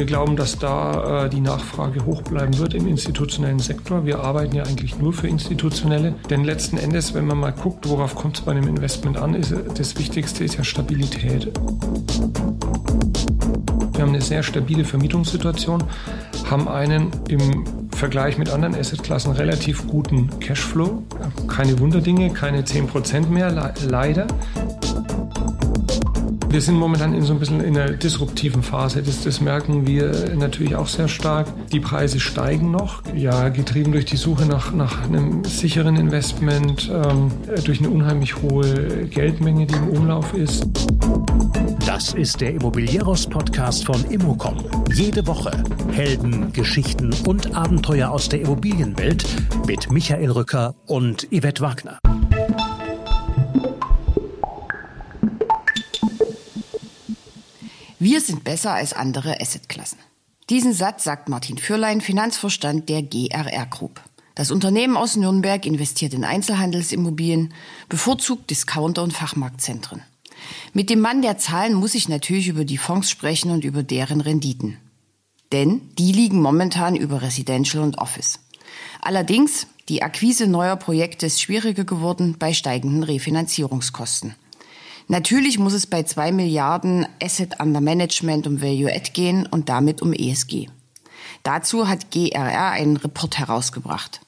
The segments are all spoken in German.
Wir glauben, dass da äh, die Nachfrage hoch bleiben wird im institutionellen Sektor. Wir arbeiten ja eigentlich nur für Institutionelle. Denn letzten Endes, wenn man mal guckt, worauf kommt es bei einem Investment an, ist das Wichtigste ist ja Stabilität. Wir haben eine sehr stabile Vermietungssituation, haben einen im Vergleich mit anderen Assetklassen relativ guten Cashflow. Keine Wunderdinge, keine 10% mehr, leider. Wir sind momentan in so ein bisschen in einer disruptiven Phase. Das, das, merken wir natürlich auch sehr stark. Die Preise steigen noch, ja, getrieben durch die Suche nach, nach einem sicheren Investment, ähm, durch eine unheimlich hohe Geldmenge, die im Umlauf ist. Das ist der Immobilieros-Podcast von Immocom. Jede Woche Helden, Geschichten und Abenteuer aus der Immobilienwelt mit Michael Rücker und Yvette Wagner. Wir sind besser als andere Assetklassen. Diesen Satz sagt Martin Fürlein, Finanzvorstand der GRR Group. Das Unternehmen aus Nürnberg investiert in Einzelhandelsimmobilien, bevorzugt Discounter und Fachmarktzentren. Mit dem Mann der Zahlen muss ich natürlich über die Fonds sprechen und über deren Renditen. Denn die liegen momentan über Residential und Office. Allerdings, die Akquise neuer Projekte ist schwieriger geworden bei steigenden Refinanzierungskosten. Natürlich muss es bei zwei Milliarden Asset Under Management um Value Add gehen und damit um ESG. Dazu hat GRR einen Report herausgebracht.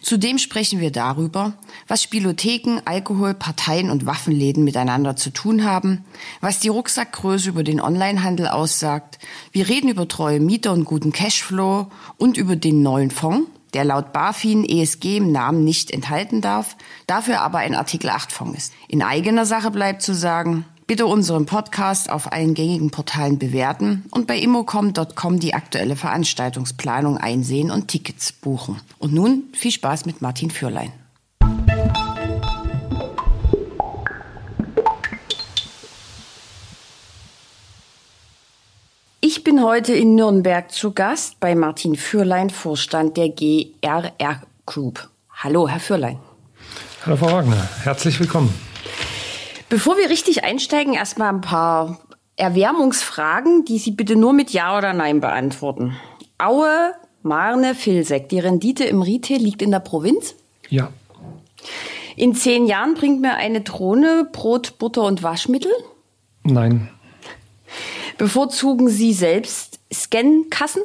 Zudem sprechen wir darüber, was Spielotheken, Alkohol, Parteien und Waffenläden miteinander zu tun haben, was die Rucksackgröße über den Onlinehandel aussagt. Wir reden über treue Mieter und guten Cashflow und über den neuen Fonds, der laut BaFin ESG im Namen nicht enthalten darf, dafür aber ein Artikel 8 Fonds ist. In eigener Sache bleibt zu sagen, bitte unseren Podcast auf allen gängigen Portalen bewerten und bei immocom.com die aktuelle Veranstaltungsplanung einsehen und Tickets buchen. Und nun viel Spaß mit Martin Fürlein. Ich bin heute in Nürnberg zu Gast bei Martin Fürlein, Vorstand der GRR Group. Hallo, Herr Fürlein. Hallo, Frau Wagner. Herzlich willkommen. Bevor wir richtig einsteigen, erstmal ein paar Erwärmungsfragen, die Sie bitte nur mit Ja oder Nein beantworten. Aue, Marne, Filsek. Die Rendite im Retail liegt in der Provinz? Ja. In zehn Jahren bringt mir eine Drohne Brot, Butter und Waschmittel? Nein. Bevorzugen Sie selbst Scankassen?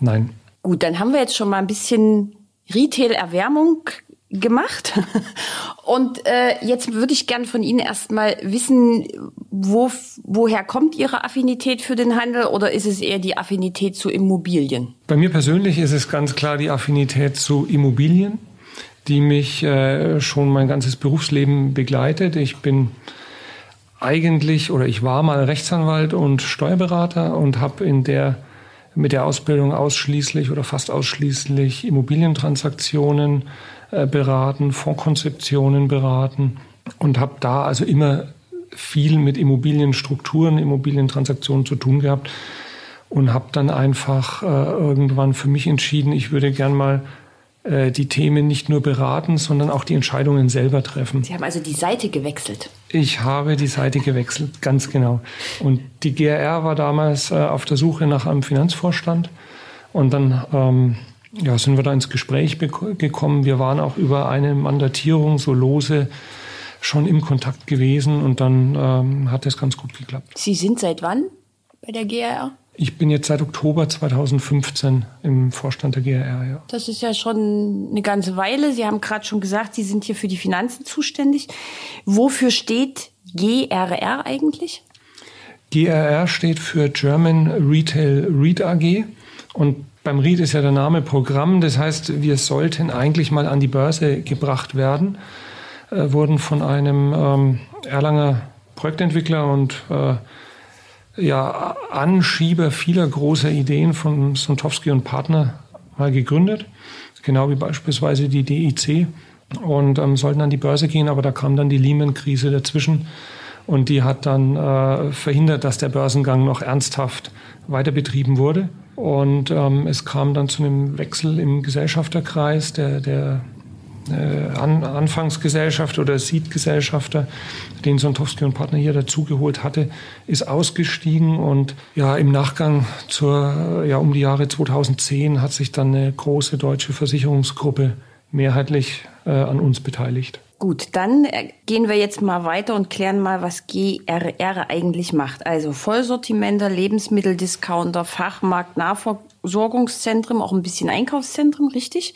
Nein. Gut, dann haben wir jetzt schon mal ein bisschen Retail-Erwärmung gemacht. Und äh, jetzt würde ich gern von Ihnen erstmal wissen, wo, woher kommt Ihre Affinität für den Handel oder ist es eher die Affinität zu Immobilien? Bei mir persönlich ist es ganz klar die Affinität zu Immobilien, die mich äh, schon mein ganzes Berufsleben begleitet. Ich bin eigentlich oder ich war mal Rechtsanwalt und Steuerberater und habe in der mit der Ausbildung ausschließlich oder fast ausschließlich Immobilientransaktionen äh, beraten, Fondskonzeptionen beraten und habe da also immer viel mit Immobilienstrukturen, Immobilientransaktionen zu tun gehabt und habe dann einfach äh, irgendwann für mich entschieden, ich würde gern mal die Themen nicht nur beraten, sondern auch die Entscheidungen selber treffen. Sie haben also die Seite gewechselt. Ich habe die Seite gewechselt, ganz genau. Und die GRR war damals äh, auf der Suche nach einem Finanzvorstand. Und dann ähm, ja, sind wir da ins Gespräch gekommen. Wir waren auch über eine Mandatierung so lose schon im Kontakt gewesen und dann ähm, hat das ganz gut geklappt. Sie sind seit wann bei der GRR? Ich bin jetzt seit Oktober 2015 im Vorstand der GRR, ja. Das ist ja schon eine ganze Weile. Sie haben gerade schon gesagt, Sie sind hier für die Finanzen zuständig. Wofür steht GRR eigentlich? GRR steht für German Retail Read AG. Und beim REIT ist ja der Name Programm. Das heißt, wir sollten eigentlich mal an die Börse gebracht werden. Äh, wurden von einem ähm, Erlanger Projektentwickler und äh, ja, Anschieber vieler großer Ideen von Sontowski und Partner mal gegründet, genau wie beispielsweise die DIC und ähm, sollten an die Börse gehen, aber da kam dann die Lehman-Krise dazwischen und die hat dann äh, verhindert, dass der Börsengang noch ernsthaft weiter betrieben wurde. Und ähm, es kam dann zu einem Wechsel im Gesellschafterkreis. Der, der äh, An Anfangsgesellschaft oder Seed-Gesellschafter, den Sontowski und Partner hier dazugeholt hatte, ist ausgestiegen und ja, im Nachgang zur, ja, um die Jahre 2010 hat sich dann eine große deutsche Versicherungsgruppe mehrheitlich äh, an uns beteiligt. Gut, dann äh, gehen wir jetzt mal weiter und klären mal, was GRR eigentlich macht. Also Vollsortimenter, Lebensmitteldiscounter, Fachmarkt, Nahversorgungszentrum, auch ein bisschen Einkaufszentrum, richtig?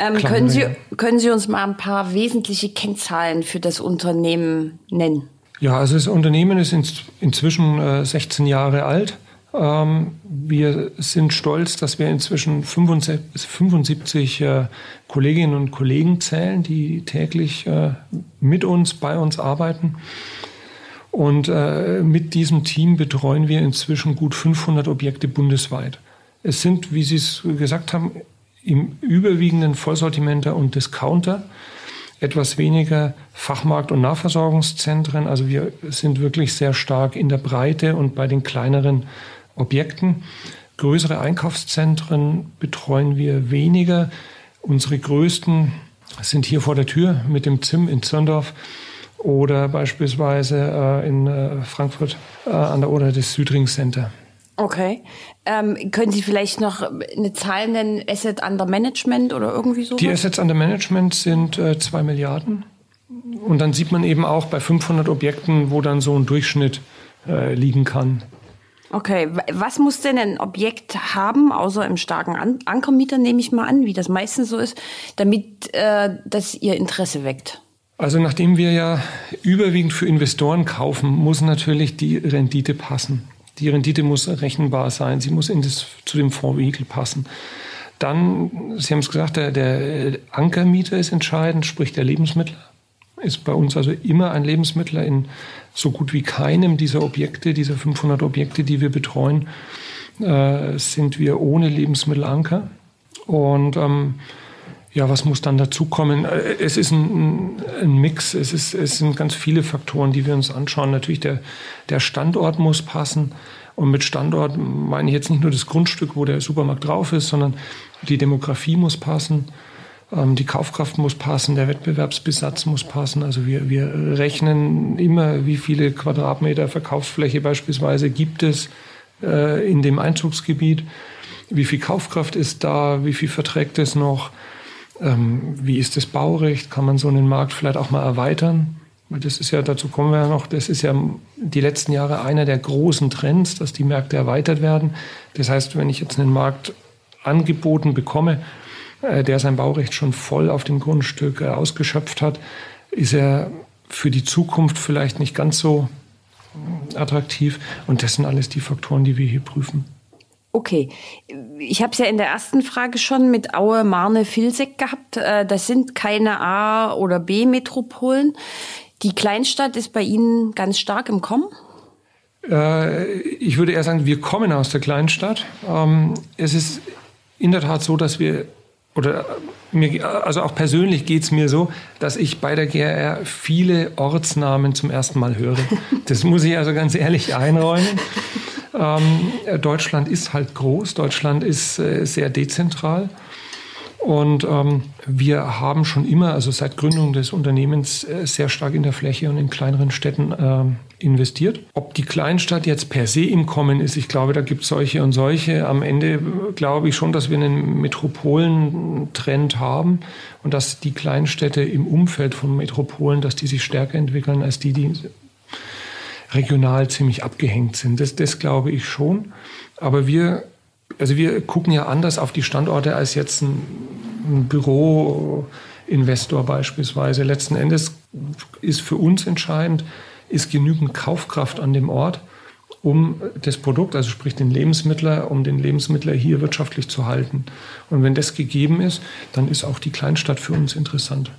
Ähm, können, Sie, können Sie uns mal ein paar wesentliche Kennzahlen für das Unternehmen nennen? Ja, also das Unternehmen ist inzwischen äh, 16 Jahre alt. Ähm, wir sind stolz, dass wir inzwischen 75 äh, Kolleginnen und Kollegen zählen, die täglich äh, mit uns, bei uns arbeiten. Und äh, mit diesem Team betreuen wir inzwischen gut 500 Objekte bundesweit. Es sind, wie Sie es gesagt haben, im überwiegenden Vollsortimenter und Discounter, etwas weniger Fachmarkt- und Nahversorgungszentren. Also wir sind wirklich sehr stark in der Breite und bei den kleineren Objekten. Größere Einkaufszentren betreuen wir weniger. Unsere größten sind hier vor der Tür mit dem ZIM in Zirndorf oder beispielsweise äh, in äh, Frankfurt äh, an der Oder das Südring Center. Okay. Ähm, können Sie vielleicht noch eine Zahl nennen, Asset under Management oder irgendwie so? Die Assets under Management sind äh, zwei Milliarden. Und dann sieht man eben auch bei 500 Objekten, wo dann so ein Durchschnitt äh, liegen kann. Okay, was muss denn ein Objekt haben, außer im starken An Ankermieter, nehme ich mal an, wie das meistens so ist, damit äh, das Ihr Interesse weckt? Also nachdem wir ja überwiegend für Investoren kaufen, muss natürlich die Rendite passen. Die Rendite muss rechenbar sein, sie muss in das, zu dem Fondsvehikel passen. Dann, Sie haben es gesagt, der, der Ankermieter ist entscheidend, sprich der Lebensmittler ist bei uns also immer ein Lebensmittler in so gut wie keinem dieser Objekte, dieser 500 Objekte, die wir betreuen, äh, sind wir ohne Lebensmittelanker. Und ähm, ja, was muss dann dazukommen? Äh, es ist ein, ein Mix, es, ist, es sind ganz viele Faktoren, die wir uns anschauen. Natürlich der, der Standort muss passen. Und mit Standort meine ich jetzt nicht nur das Grundstück, wo der Supermarkt drauf ist, sondern die Demografie muss passen. Ähm, die Kaufkraft muss passen, der Wettbewerbsbesatz muss passen. Also wir, wir rechnen immer, wie viele Quadratmeter Verkaufsfläche beispielsweise gibt es äh, in dem Einzugsgebiet, wie viel Kaufkraft ist da, wie viel verträgt es noch, ähm, wie ist das Baurecht, kann man so einen Markt vielleicht auch mal erweitern. Weil das ist ja, dazu kommen wir ja noch, das ist ja die letzten Jahre einer der großen Trends, dass die Märkte erweitert werden. Das heißt, wenn ich jetzt einen Markt angeboten bekomme, äh, der sein Baurecht schon voll auf dem Grundstück äh, ausgeschöpft hat, ist er für die Zukunft vielleicht nicht ganz so äh, attraktiv. Und das sind alles die Faktoren, die wir hier prüfen. Okay, ich habe es ja in der ersten Frage schon mit Aue, Marne, Vilseck gehabt. Das sind keine A- oder B-Metropolen. Die Kleinstadt ist bei Ihnen ganz stark im Kommen? Ich würde eher sagen, wir kommen aus der Kleinstadt. Ähm, es ist in der Tat so, dass wir oder mir, also auch persönlich geht es mir so, dass ich bei der GRR viele Ortsnamen zum ersten Mal höre. Das muss ich also ganz ehrlich einräumen. Ähm, Deutschland ist halt groß, Deutschland ist äh, sehr dezentral. Und ähm, wir haben schon immer, also seit Gründung des Unternehmens, äh, sehr stark in der Fläche und in kleineren Städten äh, investiert. Ob die Kleinstadt jetzt per se im Kommen ist, ich glaube, da gibt es solche und solche. Am Ende äh, glaube ich schon, dass wir einen Metropolentrend haben und dass die Kleinstädte im Umfeld von Metropolen, dass die sich stärker entwickeln als die, die regional ziemlich abgehängt sind. Das, das glaube ich schon. Aber wir also wir gucken ja anders auf die Standorte als jetzt ein, ein Büroinvestor beispielsweise. Letzten Endes ist für uns entscheidend, ist genügend Kaufkraft an dem Ort, um das Produkt, also sprich den Lebensmittler, um den Lebensmittler hier wirtschaftlich zu halten. Und wenn das gegeben ist, dann ist auch die Kleinstadt für uns interessant.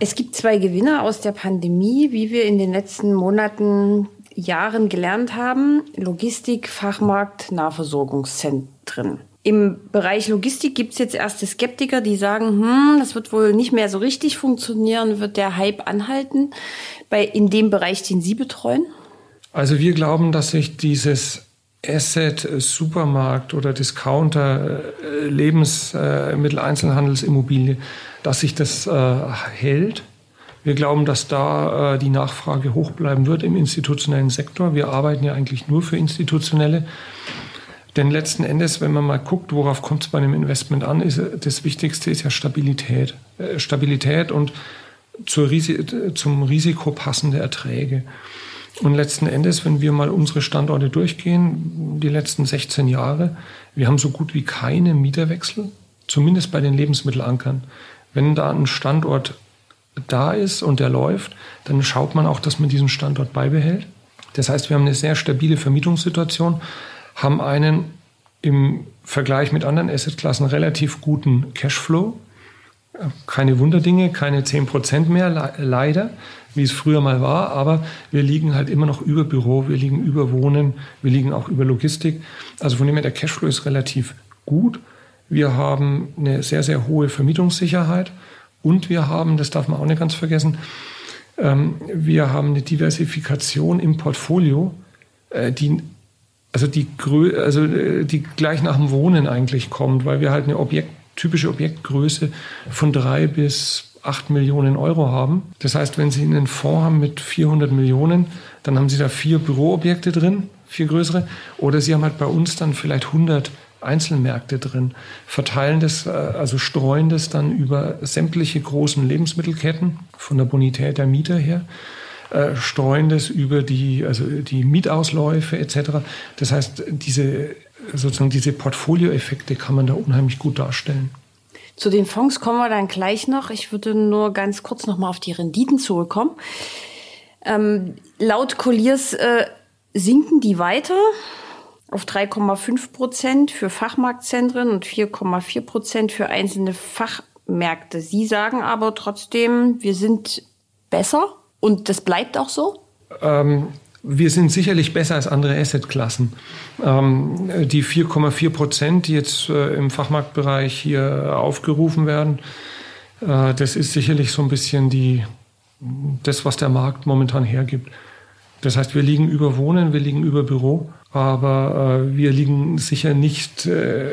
Es gibt zwei Gewinner aus der Pandemie, wie wir in den letzten Monaten Jahren gelernt haben. Logistik, Fachmarkt, Nahversorgungszentren. Im Bereich Logistik gibt es jetzt erste Skeptiker, die sagen, hm, das wird wohl nicht mehr so richtig funktionieren, wird der Hype anhalten bei, in dem Bereich, den Sie betreuen? Also wir glauben, dass sich dieses Asset, äh, Supermarkt oder Discounter, äh, Lebensmittel, Einzelhandelsimmobilie, dass sich das äh, hält. Wir glauben, dass da äh, die Nachfrage hoch bleiben wird im institutionellen Sektor. Wir arbeiten ja eigentlich nur für institutionelle. Denn letzten Endes, wenn man mal guckt, worauf kommt es bei einem Investment an, ist das Wichtigste ist ja Stabilität. Äh, Stabilität und Risi zum Risiko passende Erträge. Und letzten Endes, wenn wir mal unsere Standorte durchgehen, die letzten 16 Jahre, wir haben so gut wie keine Mieterwechsel, zumindest bei den Lebensmittelankern. Wenn da ein Standort da ist und der läuft, dann schaut man auch, dass man diesen Standort beibehält. Das heißt, wir haben eine sehr stabile Vermietungssituation, haben einen im Vergleich mit anderen Assetklassen relativ guten Cashflow. Keine Wunderdinge, keine 10% mehr, leider, wie es früher mal war, aber wir liegen halt immer noch über Büro, wir liegen über Wohnen, wir liegen auch über Logistik. Also von dem her, der Cashflow ist relativ gut. Wir haben eine sehr, sehr hohe Vermietungssicherheit und wir haben, das darf man auch nicht ganz vergessen, ähm, wir haben eine Diversifikation im Portfolio, äh, die also die, also äh, die gleich nach dem Wohnen eigentlich kommt, weil wir halt eine Objekt, typische Objektgröße von drei bis acht Millionen Euro haben. Das heißt, wenn Sie einen Fonds haben mit 400 Millionen, dann haben Sie da vier Büroobjekte drin, vier größere, oder Sie haben halt bei uns dann vielleicht 100 Einzelmärkte drin, verteilen das, äh, also streuen das dann über sämtliche großen Lebensmittelketten von der Bonität der Mieter her, äh, streuen das über die, also die Mietausläufe etc. Das heißt, diese, sozusagen diese Portfolioeffekte kann man da unheimlich gut darstellen. Zu den Fonds kommen wir dann gleich noch. Ich würde nur ganz kurz noch mal auf die Renditen zurückkommen. Ähm, laut Colliers äh, sinken die weiter auf 3,5 Prozent für Fachmarktzentren und 4,4 Prozent für einzelne Fachmärkte. Sie sagen aber trotzdem, wir sind besser und das bleibt auch so? Ähm, wir sind sicherlich besser als andere Assetklassen. Ähm, die 4,4 Prozent, die jetzt äh, im Fachmarktbereich hier aufgerufen werden, äh, das ist sicherlich so ein bisschen die, das, was der Markt momentan hergibt. Das heißt, wir liegen über Wohnen, wir liegen über Büro aber äh, wir liegen sicher nicht äh,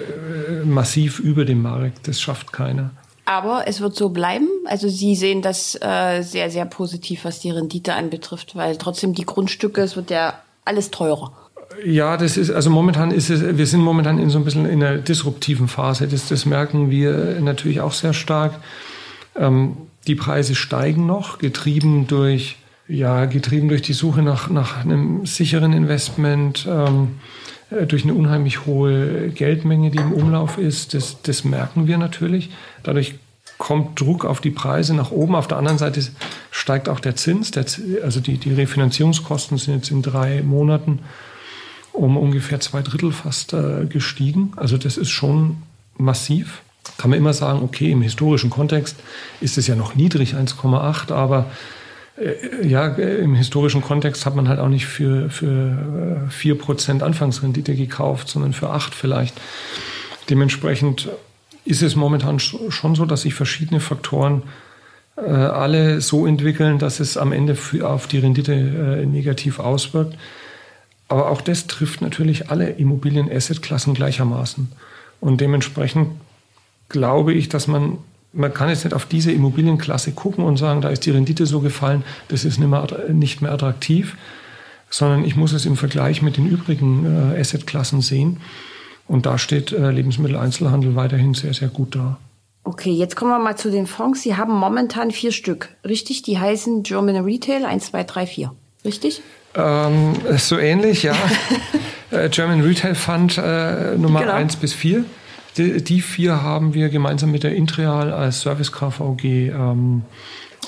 massiv über dem Markt. Das schafft keiner. Aber es wird so bleiben. Also Sie sehen das äh, sehr, sehr positiv, was die Rendite anbetrifft, weil trotzdem die Grundstücke, es wird ja alles teurer. Ja, das ist, also momentan ist es, wir sind momentan in so ein bisschen in einer disruptiven Phase. Das, das merken wir natürlich auch sehr stark. Ähm, die Preise steigen noch, getrieben durch ja, getrieben durch die Suche nach, nach einem sicheren Investment, ähm, äh, durch eine unheimlich hohe Geldmenge, die im Umlauf ist. Das, das merken wir natürlich. Dadurch kommt Druck auf die Preise nach oben. Auf der anderen Seite steigt auch der Zins. Der, also die, die Refinanzierungskosten sind jetzt in drei Monaten um ungefähr zwei Drittel fast äh, gestiegen. Also das ist schon massiv. Kann man immer sagen, okay, im historischen Kontext ist es ja noch niedrig, 1,8, aber ja, im historischen Kontext hat man halt auch nicht für, für 4% äh, Anfangsrendite gekauft, sondern für 8 vielleicht. Dementsprechend ist es momentan schon so, dass sich verschiedene Faktoren äh, alle so entwickeln, dass es am Ende für, auf die Rendite äh, negativ auswirkt. Aber auch das trifft natürlich alle Immobilien-Asset-Klassen gleichermaßen. Und dementsprechend glaube ich, dass man man kann jetzt nicht auf diese Immobilienklasse gucken und sagen, da ist die Rendite so gefallen, das ist nicht mehr, nicht mehr attraktiv, sondern ich muss es im Vergleich mit den übrigen äh, Assetklassen sehen. Und da steht äh, Lebensmitteleinzelhandel weiterhin sehr, sehr gut da. Okay, jetzt kommen wir mal zu den Fonds. Sie haben momentan vier Stück, richtig? Die heißen German Retail 1, 2, 3, 4, richtig? Ähm, so ähnlich, ja. Äh, German Retail Fund äh, Nummer genau. 1 bis 4. Die, die, vier haben wir gemeinsam mit der Intreal als Service KVG ähm,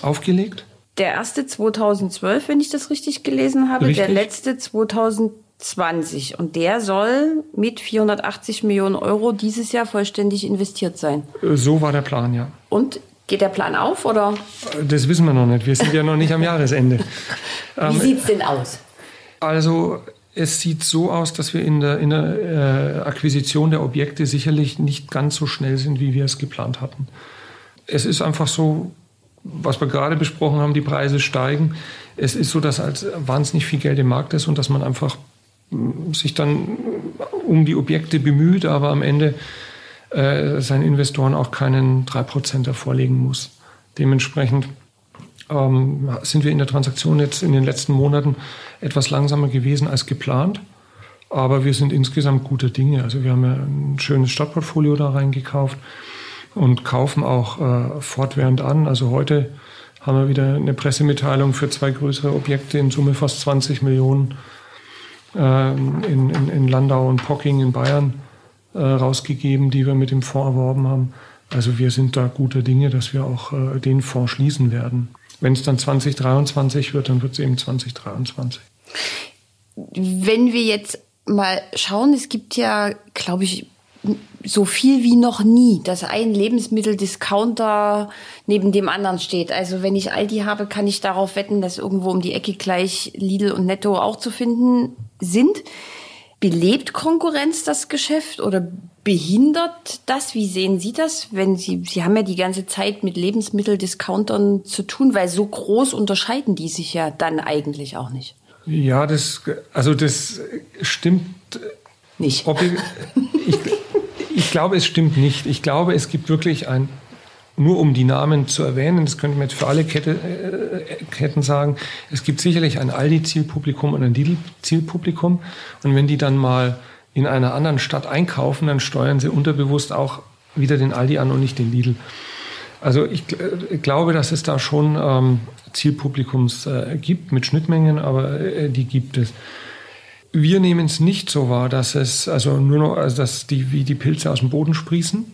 aufgelegt. Der erste 2012, wenn ich das richtig gelesen habe, richtig. der letzte 2020. Und der soll mit 480 Millionen Euro dieses Jahr vollständig investiert sein. Äh, so war der Plan, ja. Und Geht der Plan auf oder? Das wissen wir noch nicht. Wir sind ja noch nicht am Jahresende. Wie ähm, sieht's denn aus? Also es sieht so aus, dass wir in der, in der äh, Akquisition der Objekte sicherlich nicht ganz so schnell sind, wie wir es geplant hatten. Es ist einfach so, was wir gerade besprochen haben, die Preise steigen. Es ist so, dass als wahnsinnig viel Geld im Markt ist und dass man einfach sich dann um die Objekte bemüht, aber am Ende äh, seinen Investoren auch keinen 3% vorlegen muss. Dementsprechend ähm, sind wir in der Transaktion jetzt in den letzten Monaten etwas langsamer gewesen als geplant. Aber wir sind insgesamt guter Dinge. Also wir haben ja ein schönes Stadtportfolio da reingekauft und kaufen auch äh, fortwährend an. Also heute haben wir wieder eine Pressemitteilung für zwei größere Objekte in Summe fast 20 Millionen äh, in, in, in, Landau und Pocking in Bayern äh, rausgegeben, die wir mit dem Fonds erworben haben. Also wir sind da guter Dinge, dass wir auch äh, den Fonds schließen werden. Wenn es dann 2023 wird, dann wird es eben 2023. Wenn wir jetzt mal schauen, es gibt ja, glaube ich, so viel wie noch nie, dass ein Lebensmitteldiscounter neben dem anderen steht. Also wenn ich Aldi habe, kann ich darauf wetten, dass irgendwo um die Ecke gleich Lidl und Netto auch zu finden sind. Belebt Konkurrenz das Geschäft oder behindert das? Wie sehen Sie das? Wenn Sie, Sie haben ja die ganze Zeit mit Lebensmitteldiscountern zu tun, weil so groß unterscheiden die sich ja dann eigentlich auch nicht. Ja, das, also das stimmt nicht. Ich, ich, ich glaube, es stimmt nicht. Ich glaube, es gibt wirklich ein, nur um die Namen zu erwähnen, das könnte man jetzt für alle Kette, äh, Ketten sagen, es gibt sicherlich ein Aldi-Zielpublikum und ein Lidl-Zielpublikum. Und wenn die dann mal in einer anderen Stadt einkaufen, dann steuern sie unterbewusst auch wieder den Aldi an und nicht den Lidl. Also ich, äh, glaube, dass es da schon ähm, Zielpublikums äh, gibt mit Schnittmengen, aber äh, die gibt es. Wir nehmen es nicht so wahr, dass es also nur noch, also dass die wie die Pilze aus dem Boden sprießen,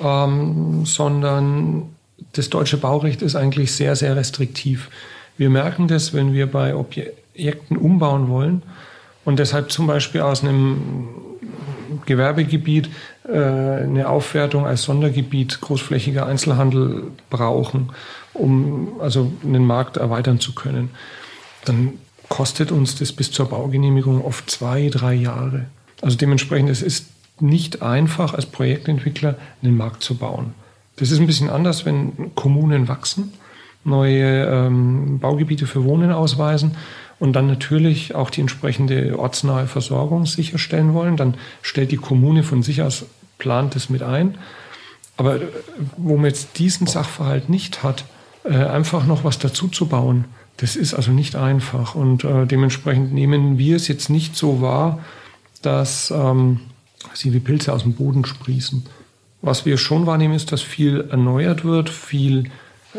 ähm, sondern das deutsche Baurecht ist eigentlich sehr, sehr restriktiv. Wir merken das, wenn wir bei Objekten umbauen wollen und deshalb zum Beispiel aus einem Gewerbegebiet äh, eine Aufwertung als Sondergebiet großflächiger Einzelhandel brauchen, um also einen Markt erweitern zu können. Dann kostet uns das bis zur Baugenehmigung oft zwei, drei Jahre. Also dementsprechend, es ist nicht einfach als Projektentwickler einen Markt zu bauen. Das ist ein bisschen anders, wenn Kommunen wachsen, neue ähm, Baugebiete für Wohnen ausweisen und dann natürlich auch die entsprechende ortsnahe Versorgung sicherstellen wollen. Dann stellt die Kommune von sich aus, plant es mit ein. Aber äh, wo man jetzt diesen Sachverhalt nicht hat, äh, einfach noch was dazu zu bauen, das ist also nicht einfach und äh, dementsprechend nehmen wir es jetzt nicht so wahr, dass ähm, sie wie Pilze aus dem Boden sprießen. Was wir schon wahrnehmen, ist, dass viel erneuert wird, viel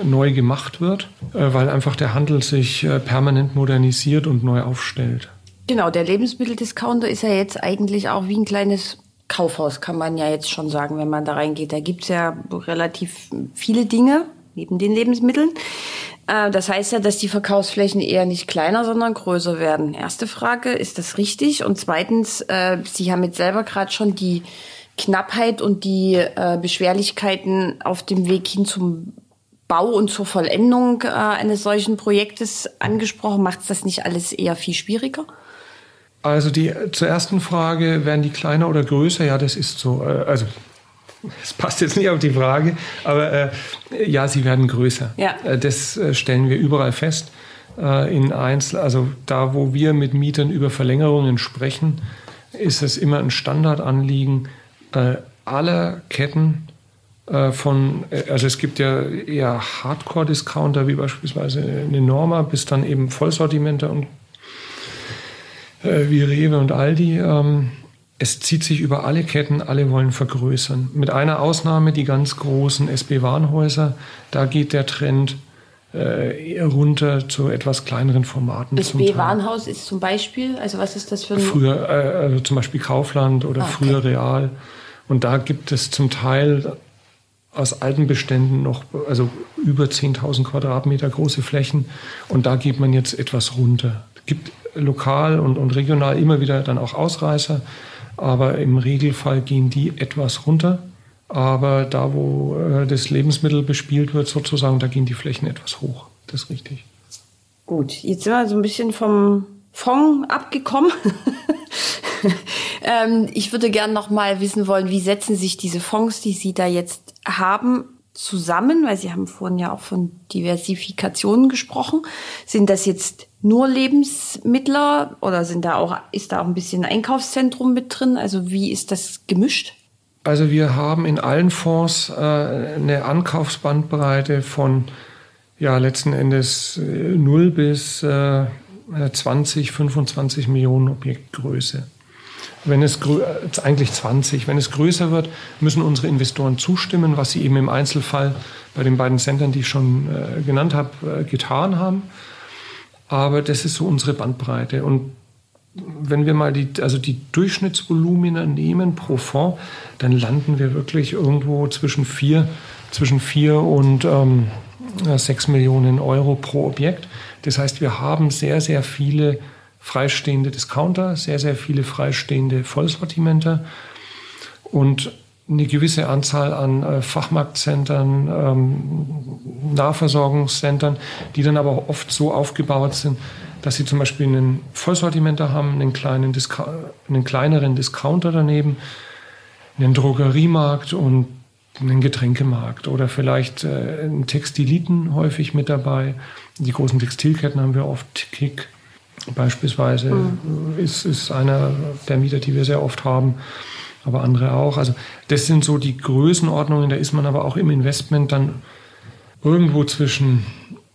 neu gemacht wird, äh, weil einfach der Handel sich äh, permanent modernisiert und neu aufstellt. Genau, der Lebensmitteldiscounter ist ja jetzt eigentlich auch wie ein kleines Kaufhaus, kann man ja jetzt schon sagen, wenn man da reingeht. Da gibt es ja relativ viele Dinge neben den Lebensmitteln. Äh, das heißt ja, dass die Verkaufsflächen eher nicht kleiner, sondern größer werden. Erste Frage, ist das richtig? Und zweitens, äh, Sie haben jetzt selber gerade schon die Knappheit und die äh, Beschwerlichkeiten auf dem Weg hin zum Bau und zur Vollendung eines solchen Projektes angesprochen. Macht es das nicht alles eher viel schwieriger? Also die zur ersten Frage, werden die kleiner oder größer? Ja, das ist so. Also das passt jetzt nicht auf die Frage, aber äh, ja, sie werden größer. Ja. Äh, das äh, stellen wir überall fest. Äh, in Einzel, also da, wo wir mit Mietern über Verlängerungen sprechen, ist es immer ein Standardanliegen äh, aller Ketten äh, von, also es gibt ja eher Hardcore-Discounter, wie beispielsweise eine Norma, bis dann eben Vollsortimenter und wie Rewe und Aldi. Ähm, es zieht sich über alle Ketten, alle wollen vergrößern. Mit einer Ausnahme, die ganz großen SB-Warenhäuser, da geht der Trend äh, runter zu etwas kleineren Formaten. SB-Warenhaus ist zum Beispiel, also was ist das für ein... Früher, äh, also zum Beispiel Kaufland oder ah, okay. früher Real. Und da gibt es zum Teil aus alten Beständen noch, also über 10.000 Quadratmeter große Flächen. Und da geht man jetzt etwas runter. Es gibt lokal und, und regional immer wieder dann auch Ausreißer aber im Regelfall gehen die etwas runter. Aber da, wo äh, das Lebensmittel bespielt wird, sozusagen, da gehen die Flächen etwas hoch. Das ist richtig. Gut, jetzt sind wir so ein bisschen vom Fonds abgekommen. ähm, ich würde gerne noch mal wissen wollen, wie setzen sich diese Fonds, die Sie da jetzt haben, zusammen? Weil Sie haben vorhin ja auch von Diversifikationen gesprochen. Sind das jetzt nur Lebensmittler oder sind da auch, ist da auch ein bisschen Einkaufszentrum mit drin? Also wie ist das gemischt? Also wir haben in allen Fonds äh, eine Ankaufsbandbreite von ja letzten Endes äh, 0 bis äh, 20, 25 Millionen Objektgröße. Wenn es eigentlich 20, wenn es größer wird, müssen unsere Investoren zustimmen, was sie eben im Einzelfall bei den beiden Centern, die ich schon äh, genannt habe, äh, getan haben. Aber das ist so unsere Bandbreite. Und wenn wir mal die, also die Durchschnittsvolumina nehmen pro Fonds, dann landen wir wirklich irgendwo zwischen vier, zwischen vier und ähm, sechs Millionen Euro pro Objekt. Das heißt, wir haben sehr, sehr viele freistehende Discounter, sehr, sehr viele freistehende Vollsortimenter und eine gewisse Anzahl an äh, Fachmarktzentren, ähm, Nahversorgungszentren, die dann aber oft so aufgebaut sind, dass sie zum Beispiel einen Vollsortimenter haben, einen, kleinen einen kleineren Discounter daneben, einen Drogeriemarkt und einen Getränkemarkt oder vielleicht äh, einen Textiliten häufig mit dabei. Die großen Textilketten haben wir oft, Kick beispielsweise mhm. ist, ist einer der Mieter, die wir sehr oft haben aber andere auch. Also das sind so die Größenordnungen, da ist man aber auch im Investment dann irgendwo zwischen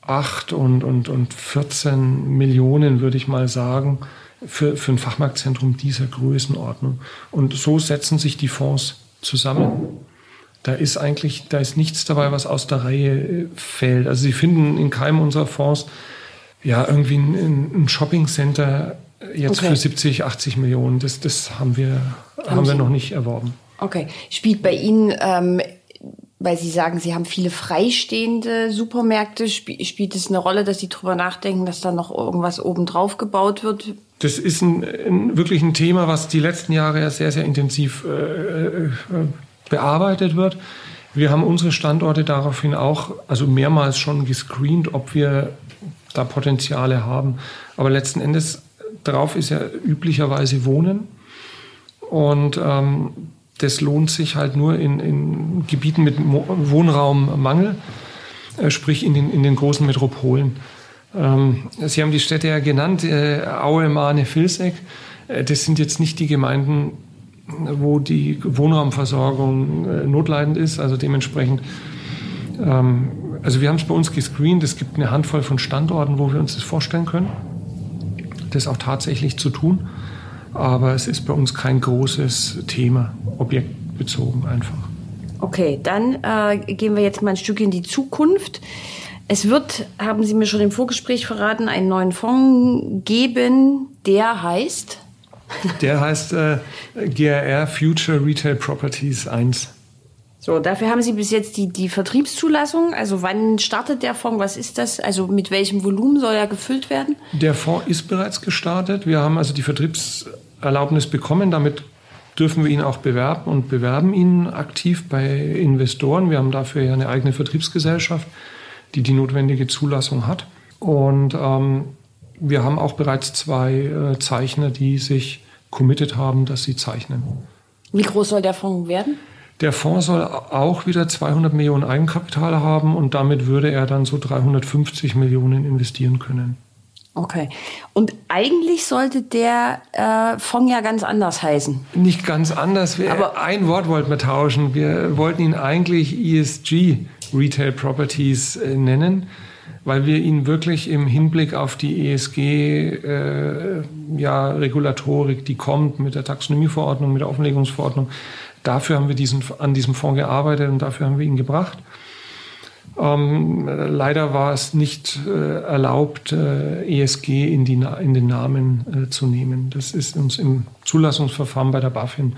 8 und, und, und 14 Millionen, würde ich mal sagen, für, für ein Fachmarktzentrum dieser Größenordnung. Und so setzen sich die Fonds zusammen. Da ist eigentlich, da ist nichts dabei, was aus der Reihe fällt. Also Sie finden in keinem unserer Fonds ja irgendwie ein, ein Shopping-Center jetzt okay. für 70, 80 Millionen. Das, das haben wir, haben, haben wir noch nicht erworben. Okay. Spielt bei Ihnen, ähm, weil Sie sagen, Sie haben viele freistehende Supermärkte, sp spielt es eine Rolle, dass Sie darüber nachdenken, dass da noch irgendwas obendrauf gebaut wird? Das ist ein, ein, wirklich ein Thema, was die letzten Jahre sehr, sehr intensiv äh, äh, bearbeitet wird. Wir haben unsere Standorte daraufhin auch, also mehrmals schon gescreent, ob wir da Potenziale haben. Aber letzten Endes drauf ist ja üblicherweise Wohnen. Und ähm, das lohnt sich halt nur in, in Gebieten mit Wohnraummangel, äh, sprich in den, in den großen Metropolen. Ähm, Sie haben die Städte ja genannt, äh, Aue, Mahne, Vilseck. Äh, das sind jetzt nicht die Gemeinden, wo die Wohnraumversorgung äh, notleidend ist. Also dementsprechend, ähm, also wir haben es bei uns gescreent. Es gibt eine Handvoll von Standorten, wo wir uns das vorstellen können das auch tatsächlich zu tun. Aber es ist bei uns kein großes Thema, objektbezogen einfach. Okay, dann äh, gehen wir jetzt mal ein Stück in die Zukunft. Es wird, haben Sie mir schon im Vorgespräch verraten, einen neuen Fonds geben, der heißt? Der heißt äh, GRR Future Retail Properties 1. So, dafür haben Sie bis jetzt die, die Vertriebszulassung. Also wann startet der Fonds? Was ist das? Also mit welchem Volumen soll er gefüllt werden? Der Fonds ist bereits gestartet. Wir haben also die Vertriebserlaubnis bekommen. Damit dürfen wir ihn auch bewerben und bewerben ihn aktiv bei Investoren. Wir haben dafür ja eine eigene Vertriebsgesellschaft, die die notwendige Zulassung hat. Und ähm, wir haben auch bereits zwei äh, Zeichner, die sich committed haben, dass sie zeichnen. Wie groß soll der Fonds werden? Der Fonds soll auch wieder 200 Millionen Eigenkapital haben und damit würde er dann so 350 Millionen investieren können. Okay. Und eigentlich sollte der äh, Fonds ja ganz anders heißen. Nicht ganz anders. Wir, Aber ein Wort wollten wir tauschen. Wir wollten ihn eigentlich ESG Retail Properties äh, nennen, weil wir ihn wirklich im Hinblick auf die ESG äh, ja, Regulatorik, die kommt mit der Taxonomieverordnung, mit der Offenlegungsverordnung, Dafür haben wir diesen, an diesem Fonds gearbeitet und dafür haben wir ihn gebracht. Ähm, leider war es nicht äh, erlaubt, äh, ESG in, die, in, den Namen äh, zu nehmen. Das ist uns im Zulassungsverfahren bei der BaFin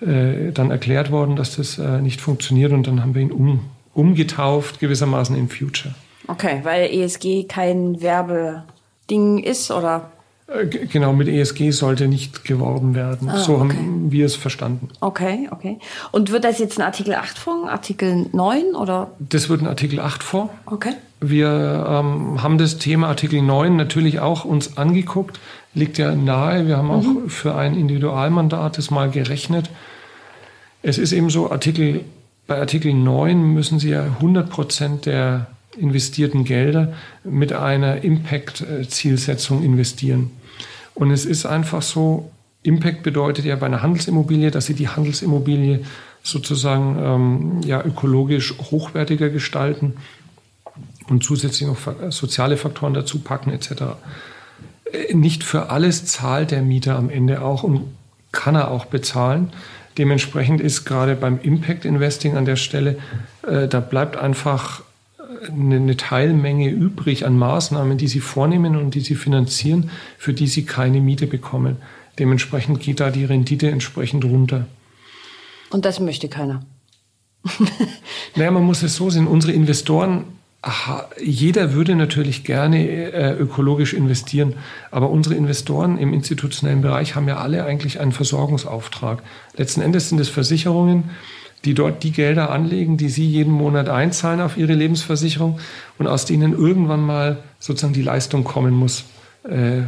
äh, dann erklärt worden, dass das äh, nicht funktioniert und dann haben wir ihn um, umgetauft, gewissermaßen in Future. Okay, weil ESG kein Werbeding ist oder? Äh, genau, mit ESG sollte nicht geworben werden. Ah, so okay. haben wir es verstanden. Okay, okay. Und wird das jetzt ein Artikel 8 Fonds, Artikel 9 oder? Das wird ein Artikel 8 Fonds. Okay. Wir ähm, haben das Thema Artikel 9 natürlich auch uns angeguckt. Liegt ja nahe. Wir haben auch mhm. für ein Individualmandat das mal gerechnet. Es ist eben so, Artikel bei Artikel 9 müssen Sie ja 100 Prozent der investierten Gelder mit einer Impact-Zielsetzung investieren. Und es ist einfach so, Impact bedeutet ja bei einer Handelsimmobilie, dass Sie die Handelsimmobilie sozusagen ähm, ja, ökologisch hochwertiger gestalten und zusätzlich noch soziale Faktoren dazu packen etc. Äh, nicht für alles zahlt der Mieter am Ende auch und kann er auch bezahlen. Dementsprechend ist gerade beim Impact Investing an der Stelle, äh, da bleibt einfach eine, eine Teilmenge übrig an Maßnahmen, die Sie vornehmen und die Sie finanzieren, für die Sie keine Miete bekommen. Dementsprechend geht da die Rendite entsprechend runter. Und das möchte keiner. naja, man muss es so sehen, unsere Investoren, aha, jeder würde natürlich gerne äh, ökologisch investieren, aber unsere Investoren im institutionellen Bereich haben ja alle eigentlich einen Versorgungsauftrag. Letzten Endes sind es Versicherungen, die dort die Gelder anlegen, die sie jeden Monat einzahlen auf ihre Lebensversicherung und aus denen irgendwann mal sozusagen die Leistung kommen muss, äh,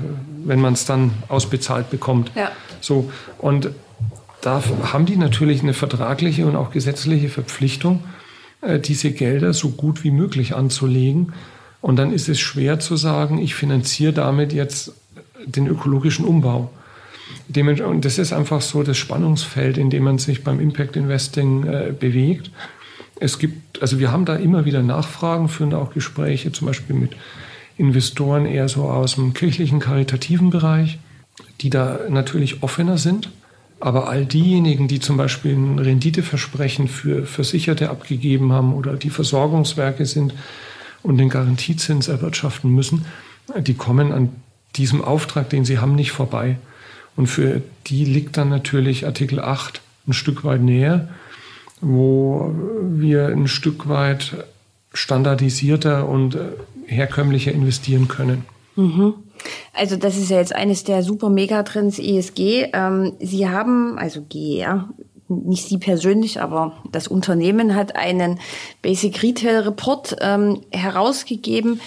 wenn man es dann ausbezahlt bekommt. Ja. So und da haben die natürlich eine vertragliche und auch gesetzliche Verpflichtung, äh, diese Gelder so gut wie möglich anzulegen. Und dann ist es schwer zu sagen, ich finanziere damit jetzt den ökologischen Umbau. Und das ist einfach so das Spannungsfeld, in dem man sich beim Impact Investing äh, bewegt. Es gibt, also wir haben da immer wieder Nachfragen, führen da auch Gespräche, zum Beispiel mit Investoren eher so aus dem kirchlichen, karitativen Bereich, die da natürlich offener sind. Aber all diejenigen, die zum Beispiel ein Renditeversprechen für Versicherte abgegeben haben oder die Versorgungswerke sind und den Garantiezins erwirtschaften müssen, die kommen an diesem Auftrag, den sie haben, nicht vorbei. Und für die liegt dann natürlich Artikel 8 ein Stück weit näher, wo wir ein Stück weit standardisierter und herkömmlicher investieren können. Mhm. Also das ist ja jetzt eines der super Megatrends ESG. Ähm, Sie haben, also GER, nicht Sie persönlich, aber das Unternehmen hat einen Basic Retail Report ähm, herausgegeben.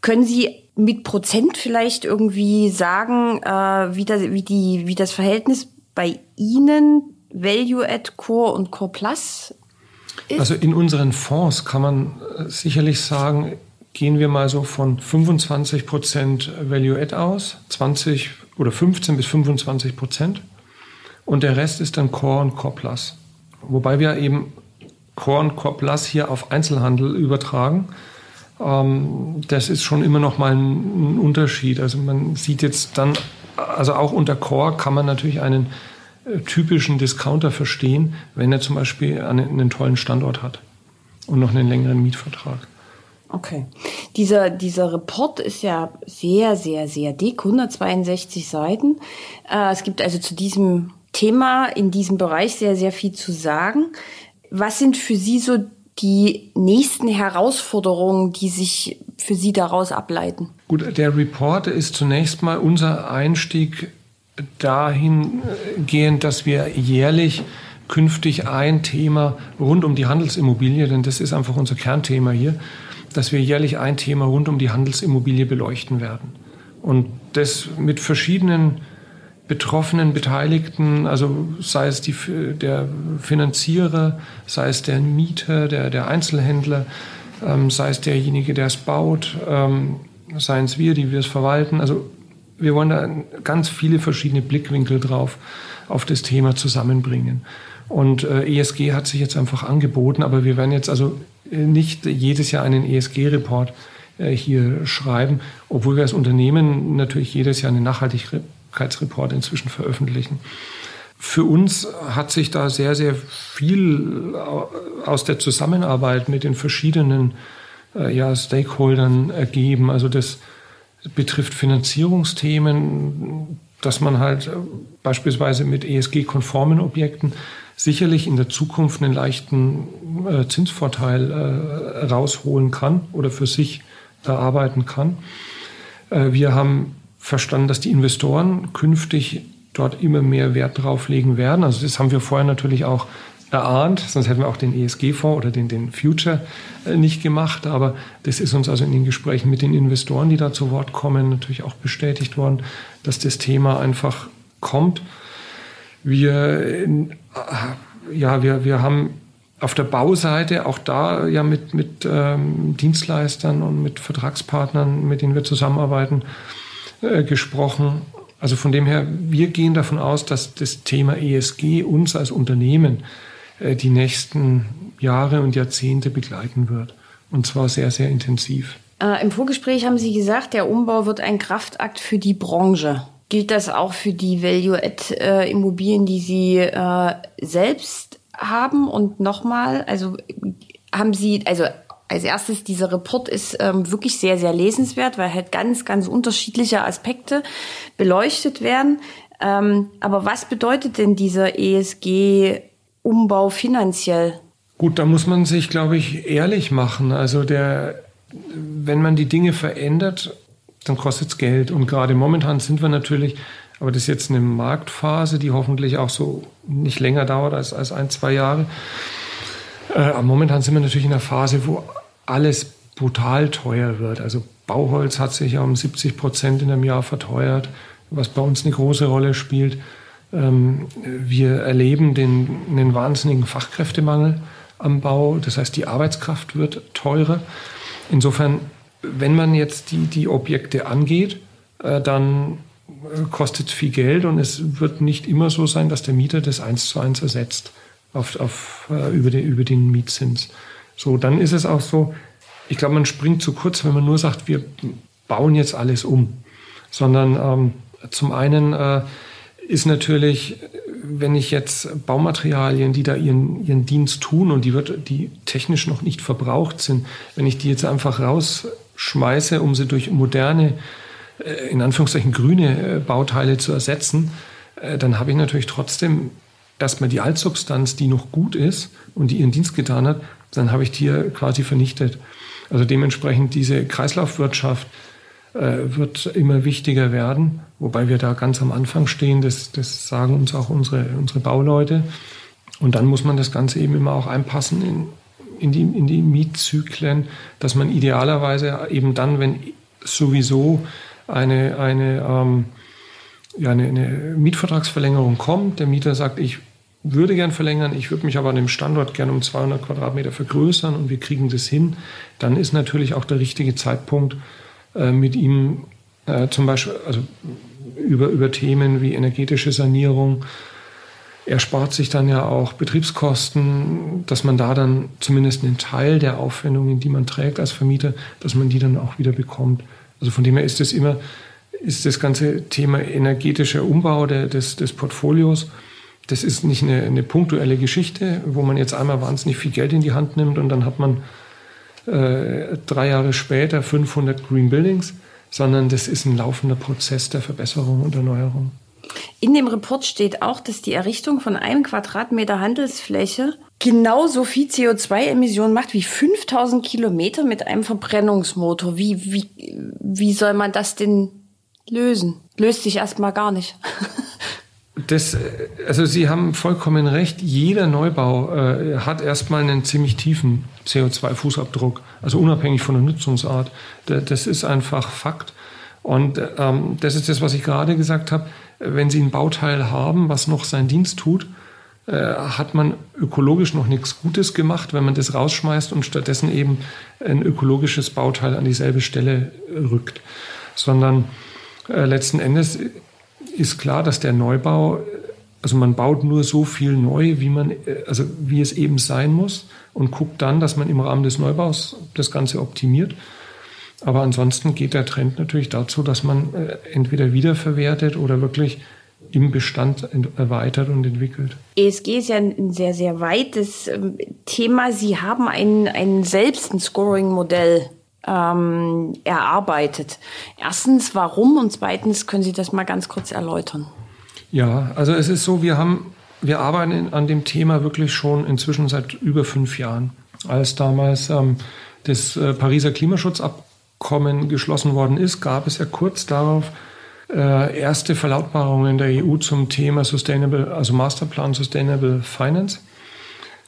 Können Sie mit Prozent vielleicht irgendwie sagen, äh, wie, das, wie, die, wie das Verhältnis bei Ihnen Value Add Core und Core Plus ist? Also in unseren Fonds kann man äh, sicherlich sagen, gehen wir mal so von 25 Prozent Value Add aus, 20 oder 15 bis 25 Prozent. Und der Rest ist dann Core und Core Plus. Wobei wir eben Core und Core Plus hier auf Einzelhandel übertragen. Ähm, das ist schon immer noch mal ein, Unterschied. Also man sieht jetzt dann, also auch unter Core kann man natürlich einen äh, typischen Discounter verstehen, wenn er zum Beispiel einen, einen tollen Standort hat und noch einen längeren Mietvertrag. Okay. Dieser, dieser Report ist ja sehr, sehr, sehr dick, 162 Seiten. Äh, es gibt also zu diesem Thema in diesem Bereich sehr, sehr viel zu sagen. Was sind für Sie so die nächsten Herausforderungen, die sich für Sie daraus ableiten? Gut, der Report ist zunächst mal unser Einstieg dahingehend, dass wir jährlich künftig ein Thema rund um die Handelsimmobilie, denn das ist einfach unser Kernthema hier, dass wir jährlich ein Thema rund um die Handelsimmobilie beleuchten werden. Und das mit verschiedenen betroffenen Beteiligten, also sei es die, der Finanzierer, sei es der Mieter, der, der Einzelhändler, ähm, sei es derjenige, der es baut, ähm, seien es wir, die wir es verwalten. Also wir wollen da ganz viele verschiedene Blickwinkel drauf auf das Thema zusammenbringen. Und äh, ESG hat sich jetzt einfach angeboten, aber wir werden jetzt also nicht jedes Jahr einen ESG-Report äh, hier schreiben, obwohl wir als Unternehmen natürlich jedes Jahr einen Nachhaltigkeitsreport inzwischen veröffentlichen. Für uns hat sich da sehr, sehr viel aus der Zusammenarbeit mit den verschiedenen äh, ja, Stakeholdern ergeben. Also das betrifft Finanzierungsthemen, dass man halt äh, beispielsweise mit ESG-konformen Objekten sicherlich in der Zukunft einen leichten äh, Zinsvorteil äh, rausholen kann oder für sich erarbeiten kann. Äh, wir haben verstanden, dass die Investoren künftig dort immer mehr Wert drauf legen werden. Also das haben wir vorher natürlich auch erahnt, sonst hätten wir auch den ESG-Fonds oder den, den Future äh, nicht gemacht. Aber das ist uns also in den Gesprächen mit den Investoren, die da zu Wort kommen, natürlich auch bestätigt worden, dass das Thema einfach kommt. Wir, ja, wir, wir haben auf der Bauseite auch da ja mit, mit ähm, Dienstleistern und mit Vertragspartnern, mit denen wir zusammenarbeiten, äh, gesprochen. Also von dem her, wir gehen davon aus, dass das Thema ESG uns als Unternehmen äh, die nächsten Jahre und Jahrzehnte begleiten wird. Und zwar sehr, sehr intensiv. Äh, Im Vorgespräch haben Sie gesagt, der Umbau wird ein Kraftakt für die Branche. Gilt das auch für die Value-Add-Immobilien, die Sie äh, selbst haben? Und nochmal, also haben Sie, also als erstes, dieser Report ist ähm, wirklich sehr, sehr lesenswert, weil halt ganz, ganz unterschiedliche Aspekte beleuchtet werden. Ähm, aber was bedeutet denn dieser ESG-Umbau finanziell? Gut, da muss man sich, glaube ich, ehrlich machen. Also der, wenn man die Dinge verändert, dann kostet es Geld. Und gerade momentan sind wir natürlich, aber das ist jetzt eine Marktphase, die hoffentlich auch so nicht länger dauert als, als ein, zwei Jahre. Äh, momentan sind wir natürlich in einer Phase, wo alles brutal teuer wird. Also Bauholz hat sich ja um 70 Prozent in einem Jahr verteuert, was bei uns eine große Rolle spielt. Ähm, wir erleben den, den wahnsinnigen Fachkräftemangel am Bau. Das heißt, die Arbeitskraft wird teurer. Insofern, wenn man jetzt die, die Objekte angeht, äh, dann äh, kostet viel Geld und es wird nicht immer so sein, dass der Mieter das eins zu eins ersetzt auf, auf, äh, über, den, über den Mietzins. So, dann ist es auch so, ich glaube, man springt zu kurz, wenn man nur sagt, wir bauen jetzt alles um. Sondern ähm, zum einen äh, ist natürlich, wenn ich jetzt Baumaterialien, die da ihren, ihren Dienst tun und die, wird, die technisch noch nicht verbraucht sind, wenn ich die jetzt einfach rausschmeiße, um sie durch moderne, äh, in Anführungszeichen grüne äh, Bauteile zu ersetzen, äh, dann habe ich natürlich trotzdem erstmal die Altsubstanz, die noch gut ist und die ihren Dienst getan hat, dann habe ich die quasi vernichtet. Also dementsprechend diese Kreislaufwirtschaft äh, wird immer wichtiger werden, wobei wir da ganz am Anfang stehen, das, das sagen uns auch unsere, unsere Bauleute. Und dann muss man das Ganze eben immer auch einpassen in, in, die, in die Mietzyklen, dass man idealerweise eben dann, wenn sowieso eine, eine, ähm, ja, eine, eine Mietvertragsverlängerung kommt, der Mieter sagt, ich würde gern verlängern, ich würde mich aber an dem Standort gerne um 200 Quadratmeter vergrößern und wir kriegen das hin, dann ist natürlich auch der richtige Zeitpunkt, äh, mit ihm äh, zum Beispiel also über, über Themen wie energetische Sanierung, er spart sich dann ja auch Betriebskosten, dass man da dann zumindest einen Teil der Aufwendungen, die man trägt als Vermieter, dass man die dann auch wieder bekommt. Also von dem her ist das immer, ist das ganze Thema energetischer Umbau der, des, des Portfolios das ist nicht eine, eine, punktuelle Geschichte, wo man jetzt einmal wahnsinnig viel Geld in die Hand nimmt und dann hat man äh, drei Jahre später 500 Green Buildings, sondern das ist ein laufender Prozess der Verbesserung und Erneuerung. In dem Report steht auch, dass die Errichtung von einem Quadratmeter Handelsfläche genauso viel CO2-Emissionen macht wie 5000 Kilometer mit einem Verbrennungsmotor. Wie, wie, wie soll man das denn lösen? Löst sich erstmal gar nicht. Das, also Sie haben vollkommen recht. Jeder Neubau äh, hat erstmal einen ziemlich tiefen CO2-Fußabdruck, also unabhängig von der Nutzungsart. Das ist einfach Fakt. Und ähm, das ist das, was ich gerade gesagt habe. Wenn Sie ein Bauteil haben, was noch seinen Dienst tut, äh, hat man ökologisch noch nichts Gutes gemacht, wenn man das rausschmeißt und stattdessen eben ein ökologisches Bauteil an dieselbe Stelle rückt. Sondern äh, letzten Endes ist klar, dass der Neubau, also man baut nur so viel neu, wie man, also wie es eben sein muss und guckt dann, dass man im Rahmen des Neubaus das Ganze optimiert. Aber ansonsten geht der Trend natürlich dazu, dass man äh, entweder wiederverwertet oder wirklich im Bestand erweitert und entwickelt. ESG ist ja ein sehr, sehr weites ähm, Thema. Sie haben ein, ein selbst ein Scoring-Modell ähm, erarbeitet. Erstens, warum und zweitens, können Sie das mal ganz kurz erläutern? Ja, also es ist so, wir haben, wir arbeiten an dem Thema wirklich schon inzwischen seit über fünf Jahren. Als damals ähm, das äh, Pariser Klimaschutzabkommen geschlossen worden ist, gab es ja kurz darauf äh, erste Verlautbarungen der EU zum Thema Sustainable, also Masterplan Sustainable Finance.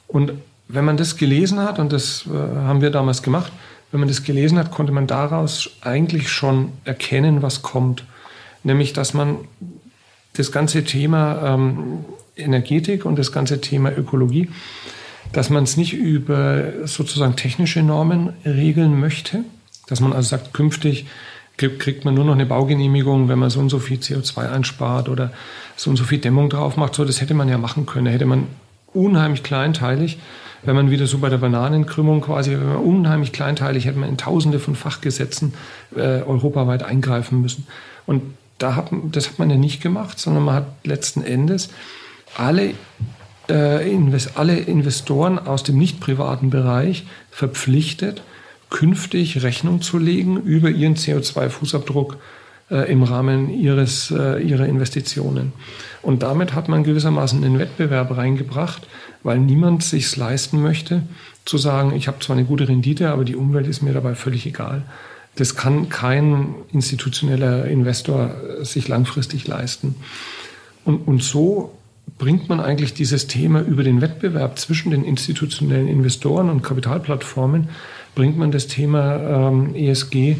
Und wenn man das gelesen hat, und das äh, haben wir damals gemacht, wenn man das gelesen hat, konnte man daraus eigentlich schon erkennen, was kommt. Nämlich, dass man das ganze Thema ähm, Energetik und das ganze Thema Ökologie dass man es nicht über sozusagen technische Normen regeln möchte, dass man also sagt, künftig kriegt man nur noch eine Baugenehmigung, wenn man so und so viel CO2 einspart oder so und so viel Dämmung drauf macht. So, das hätte man ja machen können. Da hätte man unheimlich kleinteilig, wenn man wieder so bei der Bananenkrümmung quasi, wenn man unheimlich kleinteilig, hätte man in Tausende von Fachgesetzen äh, europaweit eingreifen müssen. Und da hat, das hat man ja nicht gemacht, sondern man hat letzten Endes alle, äh, Invest, alle Investoren aus dem nicht privaten Bereich verpflichtet, künftig Rechnung zu legen über ihren CO2-Fußabdruck äh, im Rahmen ihres, äh, ihrer Investitionen. Und damit hat man gewissermaßen einen Wettbewerb reingebracht, weil niemand sich leisten möchte, zu sagen, ich habe zwar eine gute Rendite, aber die Umwelt ist mir dabei völlig egal. Das kann kein institutioneller Investor sich langfristig leisten. Und, und so bringt man eigentlich dieses Thema über den Wettbewerb zwischen den institutionellen Investoren und Kapitalplattformen, bringt man das Thema ähm, ESG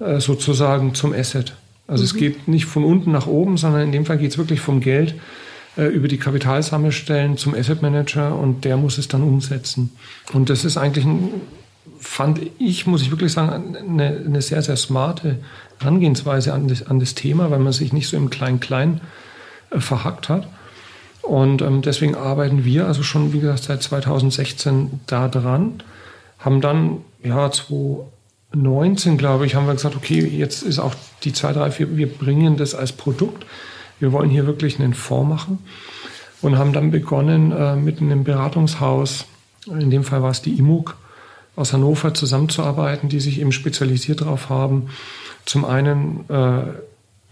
äh, sozusagen zum Asset. Also mhm. es geht nicht von unten nach oben, sondern in dem Fall geht es wirklich vom Geld äh, über die Kapitalsammelstellen zum Asset Manager und der muss es dann umsetzen. Und das ist eigentlich ein fand ich, muss ich wirklich sagen, eine, eine sehr, sehr smarte Herangehensweise an das, an das Thema, weil man sich nicht so im Klein-Klein äh, verhackt hat. Und ähm, deswegen arbeiten wir also schon, wie gesagt, seit 2016 da dran. Haben dann, ja, 2019, glaube ich, haben wir gesagt, okay, jetzt ist auch die 2, 3, 4, wir bringen das als Produkt. Wir wollen hier wirklich einen Fonds machen. Und haben dann begonnen äh, mit einem Beratungshaus, in dem Fall war es die IMUG, aus Hannover zusammenzuarbeiten, die sich eben spezialisiert darauf haben, zum einen äh,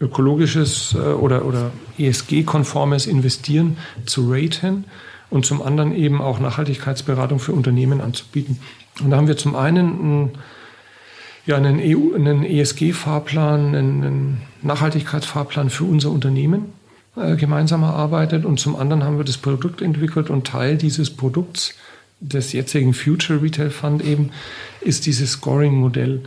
ökologisches äh, oder, oder ESG-konformes Investieren zu raten und zum anderen eben auch Nachhaltigkeitsberatung für Unternehmen anzubieten. Und da haben wir zum einen einen, ja, einen, EU, einen ESG-Fahrplan, einen, einen Nachhaltigkeitsfahrplan für unser Unternehmen äh, gemeinsam erarbeitet und zum anderen haben wir das Produkt entwickelt und Teil dieses Produkts des jetzigen Future Retail Fund eben, ist dieses Scoring-Modell.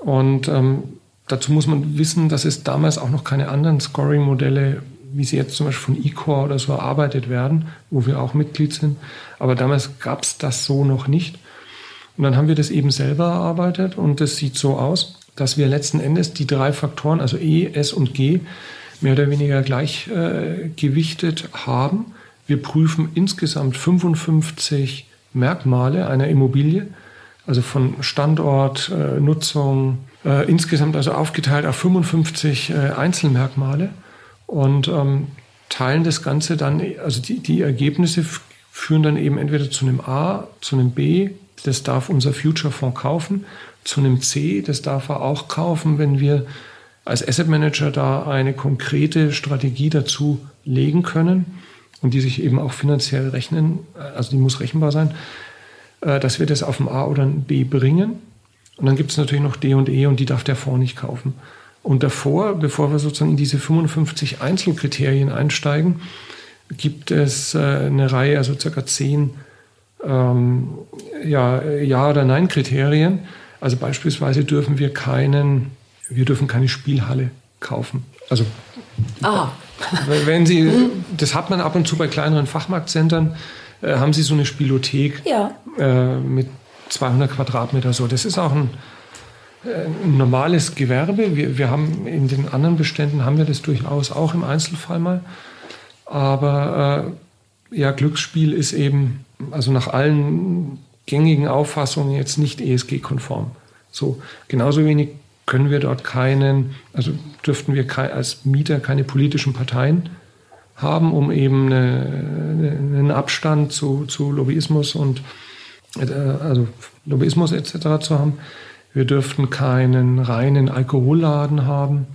Und ähm, dazu muss man wissen, dass es damals auch noch keine anderen Scoring-Modelle, wie sie jetzt zum Beispiel von eCore oder so erarbeitet werden, wo wir auch Mitglied sind. Aber damals gab es das so noch nicht. Und dann haben wir das eben selber erarbeitet und das sieht so aus, dass wir letzten Endes die drei Faktoren, also E, S und G, mehr oder weniger gleich äh, gewichtet haben. Wir prüfen insgesamt 55 Merkmale einer Immobilie, also von Standort, äh, Nutzung, äh, insgesamt also aufgeteilt auf 55 äh, Einzelmerkmale und ähm, teilen das Ganze dann, also die, die Ergebnisse führen dann eben entweder zu einem A, zu einem B, das darf unser Future Fonds kaufen, zu einem C, das darf er auch kaufen, wenn wir als Asset Manager da eine konkrete Strategie dazu legen können und die sich eben auch finanziell rechnen, also die muss rechenbar sein, äh, dass wir das auf ein A oder ein B bringen. Und dann gibt es natürlich noch D und E und die darf der Fonds nicht kaufen. Und davor, bevor wir sozusagen in diese 55 Einzelkriterien einsteigen, gibt es äh, eine Reihe, also circa zehn ähm, ja, ja oder Nein Kriterien. Also beispielsweise dürfen wir keinen, wir dürfen keine Spielhalle kaufen. Also ah. Wenn Sie, das hat man ab und zu bei kleineren Fachmarktzentren, äh, haben Sie so eine Spielothek ja. äh, mit 200 Quadratmeter so. Das ist auch ein, äh, ein normales Gewerbe. Wir, wir haben in den anderen Beständen haben wir das durchaus auch im Einzelfall mal. Aber äh, ja, Glücksspiel ist eben, also nach allen gängigen Auffassungen jetzt nicht ESG-konform. So genauso wenig können wir dort keinen, also dürften wir als Mieter keine politischen Parteien haben, um eben eine, einen Abstand zu, zu Lobbyismus und äh, also Lobbyismus etc. zu haben. Wir dürften keinen reinen Alkoholladen haben,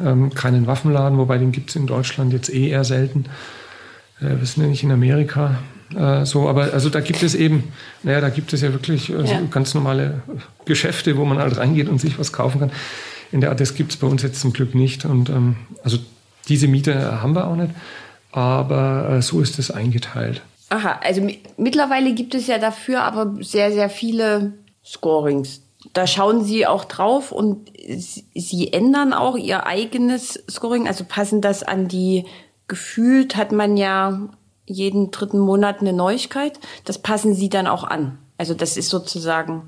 ähm, keinen Waffenladen, wobei den gibt es in Deutschland jetzt eh eher selten. Äh, wir sind ja nicht in Amerika, äh, so, aber also da gibt es eben, naja, da gibt es ja wirklich äh, ja. ganz normale Geschäfte, wo man halt reingeht und sich was kaufen kann. In der Art, das gibt es bei uns jetzt zum Glück nicht. Und ähm, also diese Miete haben wir auch nicht, aber äh, so ist es eingeteilt. Aha, also mittlerweile gibt es ja dafür aber sehr, sehr viele Scorings. Da schauen Sie auch drauf und Sie ändern auch Ihr eigenes Scoring, also passen das an die, gefühlt hat man ja jeden dritten Monat eine Neuigkeit. Das passen Sie dann auch an. Also das ist sozusagen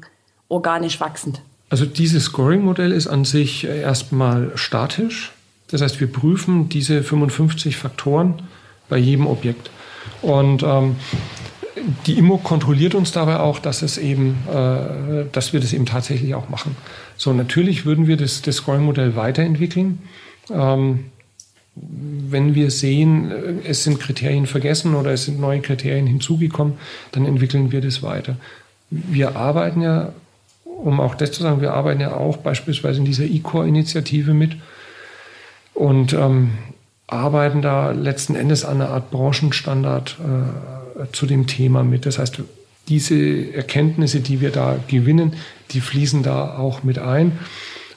organisch wachsend. Also dieses Scoring-Modell ist an sich erstmal statisch. Das heißt, wir prüfen diese 55 Faktoren bei jedem Objekt. Und ähm, die IMO kontrolliert uns dabei auch, dass es eben, äh, dass wir das eben tatsächlich auch machen. So, natürlich würden wir das, das Scoring-Modell weiterentwickeln. Ähm, wenn wir sehen, äh, es sind Kriterien vergessen oder es sind neue Kriterien hinzugekommen, dann entwickeln wir das weiter. Wir arbeiten ja, um auch das zu sagen, wir arbeiten ja auch beispielsweise in dieser E-Core-Initiative mit und ähm, arbeiten da letzten Endes an einer Art Branchenstandard äh, zu dem Thema mit. Das heißt, diese Erkenntnisse, die wir da gewinnen, die fließen da auch mit ein.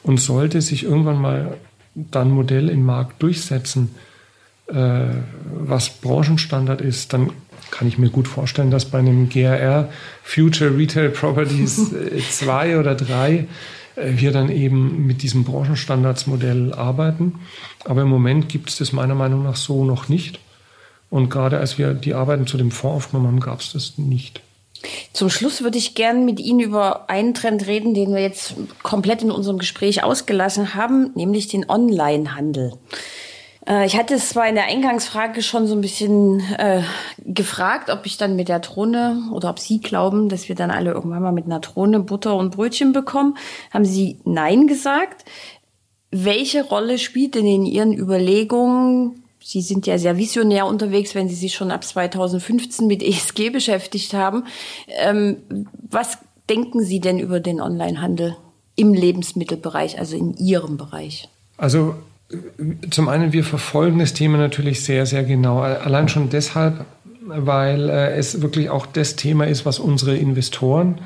Und sollte sich irgendwann mal dann Modell im Markt durchsetzen, äh, was Branchenstandard ist, dann kann ich mir gut vorstellen, dass bei einem GRR Future Retail Properties 2 äh, oder 3 äh, wir dann eben mit diesem Branchenstandardsmodell arbeiten. Aber im Moment gibt es das meiner Meinung nach so noch nicht. Und gerade als wir die Arbeiten zu dem Fonds aufgenommen haben, gab es das nicht. Zum Schluss würde ich gern mit Ihnen über einen Trend reden, den wir jetzt komplett in unserem Gespräch ausgelassen haben, nämlich den Online-Handel. Äh, ich hatte es zwar in der Eingangsfrage schon so ein bisschen äh, gefragt, ob ich dann mit der Drohne oder ob Sie glauben, dass wir dann alle irgendwann mal mit einer Drohne Butter und Brötchen bekommen. Haben Sie Nein gesagt? Welche Rolle spielt denn in Ihren Überlegungen Sie sind ja sehr visionär unterwegs, wenn Sie sich schon ab 2015 mit ESG beschäftigt haben. Ähm, was denken Sie denn über den Onlinehandel im Lebensmittelbereich, also in Ihrem Bereich? Also zum einen, wir verfolgen das Thema natürlich sehr, sehr genau. Allein schon deshalb, weil äh, es wirklich auch das Thema ist, was unsere Investoren,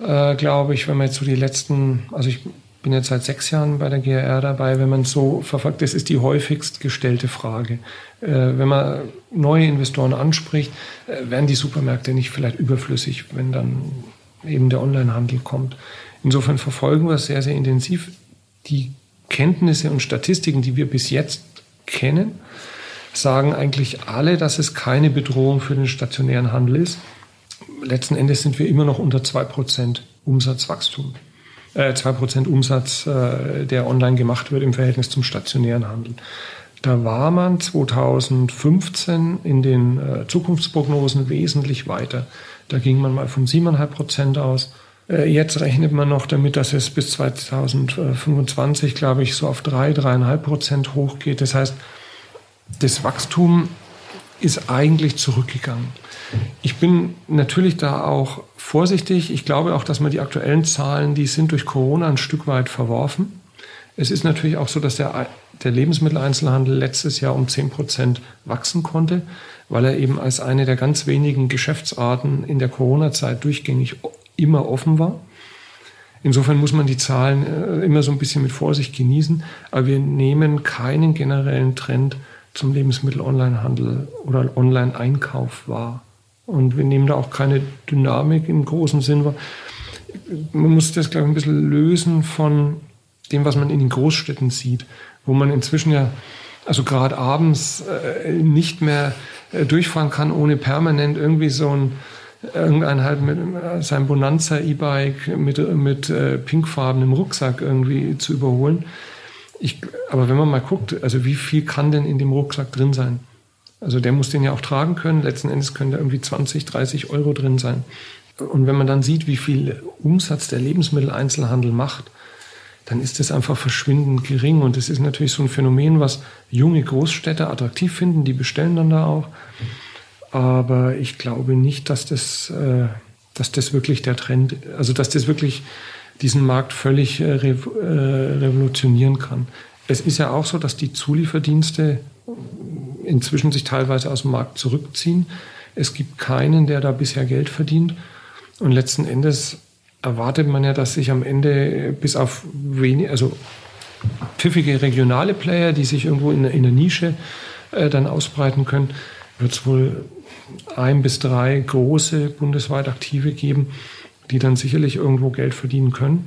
äh, glaube ich, wenn man jetzt so die letzten, also ich bin jetzt seit sechs Jahren bei der GRR dabei, wenn man so verfolgt, das ist die häufigst gestellte Frage. Äh, wenn man neue Investoren anspricht, äh, werden die Supermärkte nicht vielleicht überflüssig, wenn dann eben der Onlinehandel kommt. Insofern verfolgen wir es sehr, sehr intensiv. Die Kenntnisse und Statistiken, die wir bis jetzt kennen, sagen eigentlich alle, dass es keine Bedrohung für den stationären Handel ist. Letzten Endes sind wir immer noch unter zwei Prozent Umsatzwachstum äh, 2% Umsatz, äh, der online gemacht wird im Verhältnis zum stationären Handel. Da war man 2015 in den äh, Zukunftsprognosen wesentlich weiter. Da ging man mal von 7,5 Prozent aus. Äh, jetzt rechnet man noch damit, dass es bis 2025, glaube ich, so auf 3, 3,5 Prozent hochgeht. Das heißt, das Wachstum ist eigentlich zurückgegangen. Ich bin natürlich da auch vorsichtig. Ich glaube auch, dass man die aktuellen Zahlen, die sind durch Corona ein Stück weit verworfen. Es ist natürlich auch so, dass der, der Lebensmitteleinzelhandel letztes Jahr um 10 Prozent wachsen konnte, weil er eben als eine der ganz wenigen Geschäftsarten in der Corona-Zeit durchgängig immer offen war. Insofern muss man die Zahlen äh, immer so ein bisschen mit Vorsicht genießen, aber wir nehmen keinen generellen Trend zum Lebensmittel-Online-Handel oder Online-Einkauf wahr. Und wir nehmen da auch keine Dynamik im großen Sinn wahr. Man muss das, glaube ich, ein bisschen lösen von dem, was man in den Großstädten sieht, wo man inzwischen ja, also gerade abends, äh, nicht mehr äh, durchfahren kann, ohne permanent irgendwie so ein irgendein halt mit äh, seinem Bonanza E-Bike mit, mit äh, pinkfarbenem Rucksack irgendwie zu überholen. Ich, aber wenn man mal guckt, also wie viel kann denn in dem Rucksack drin sein? Also der muss den ja auch tragen können. Letzten Endes können da irgendwie 20, 30 Euro drin sein. Und wenn man dann sieht, wie viel Umsatz der Lebensmitteleinzelhandel macht, dann ist das einfach verschwindend gering. Und das ist natürlich so ein Phänomen, was junge Großstädte attraktiv finden. Die bestellen dann da auch. Aber ich glaube nicht, dass das, äh, dass das wirklich der Trend, also dass das wirklich diesen Markt völlig äh, äh, revolutionieren kann. Es ist ja auch so, dass die Zulieferdienste inzwischen sich teilweise aus dem Markt zurückziehen. Es gibt keinen, der da bisher Geld verdient. Und letzten Endes erwartet man ja, dass sich am Ende bis auf wenig, also pfiffige regionale Player, die sich irgendwo in, in der Nische äh, dann ausbreiten können, wird es wohl ein bis drei große bundesweit aktive geben, die dann sicherlich irgendwo Geld verdienen können.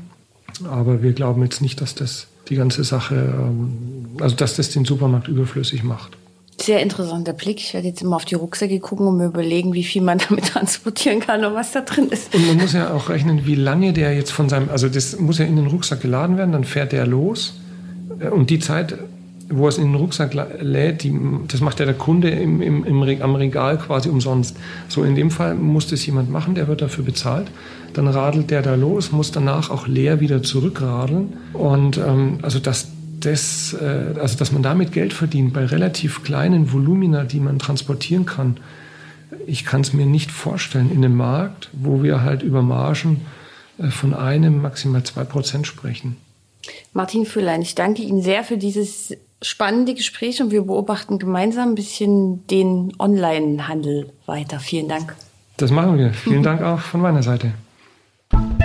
Aber wir glauben jetzt nicht, dass das die ganze Sache, ähm, also dass das den Supermarkt überflüssig macht. Sehr interessanter Blick. Ich werde jetzt immer auf die Rucksäcke gucken und mir überlegen, wie viel man damit transportieren kann und was da drin ist. Und man muss ja auch rechnen, wie lange der jetzt von seinem, also das muss ja in den Rucksack geladen werden, dann fährt der los. Äh, und die Zeit, wo er es in den Rucksack lädt, die, das macht ja der Kunde im, im, im, am Regal quasi umsonst. So in dem Fall muss das jemand machen, der wird dafür bezahlt. Dann radelt der da los, muss danach auch leer wieder zurückradeln. Und ähm, also das, das, äh, also dass man damit Geld verdient bei relativ kleinen Volumina, die man transportieren kann, ich kann es mir nicht vorstellen in einem Markt, wo wir halt über Margen äh, von einem, maximal zwei Prozent sprechen. Martin Füllein, ich danke Ihnen sehr für dieses spannende Gespräch und wir beobachten gemeinsam ein bisschen den Online-Handel weiter. Vielen Dank. Das machen wir. Vielen Dank auch von meiner Seite.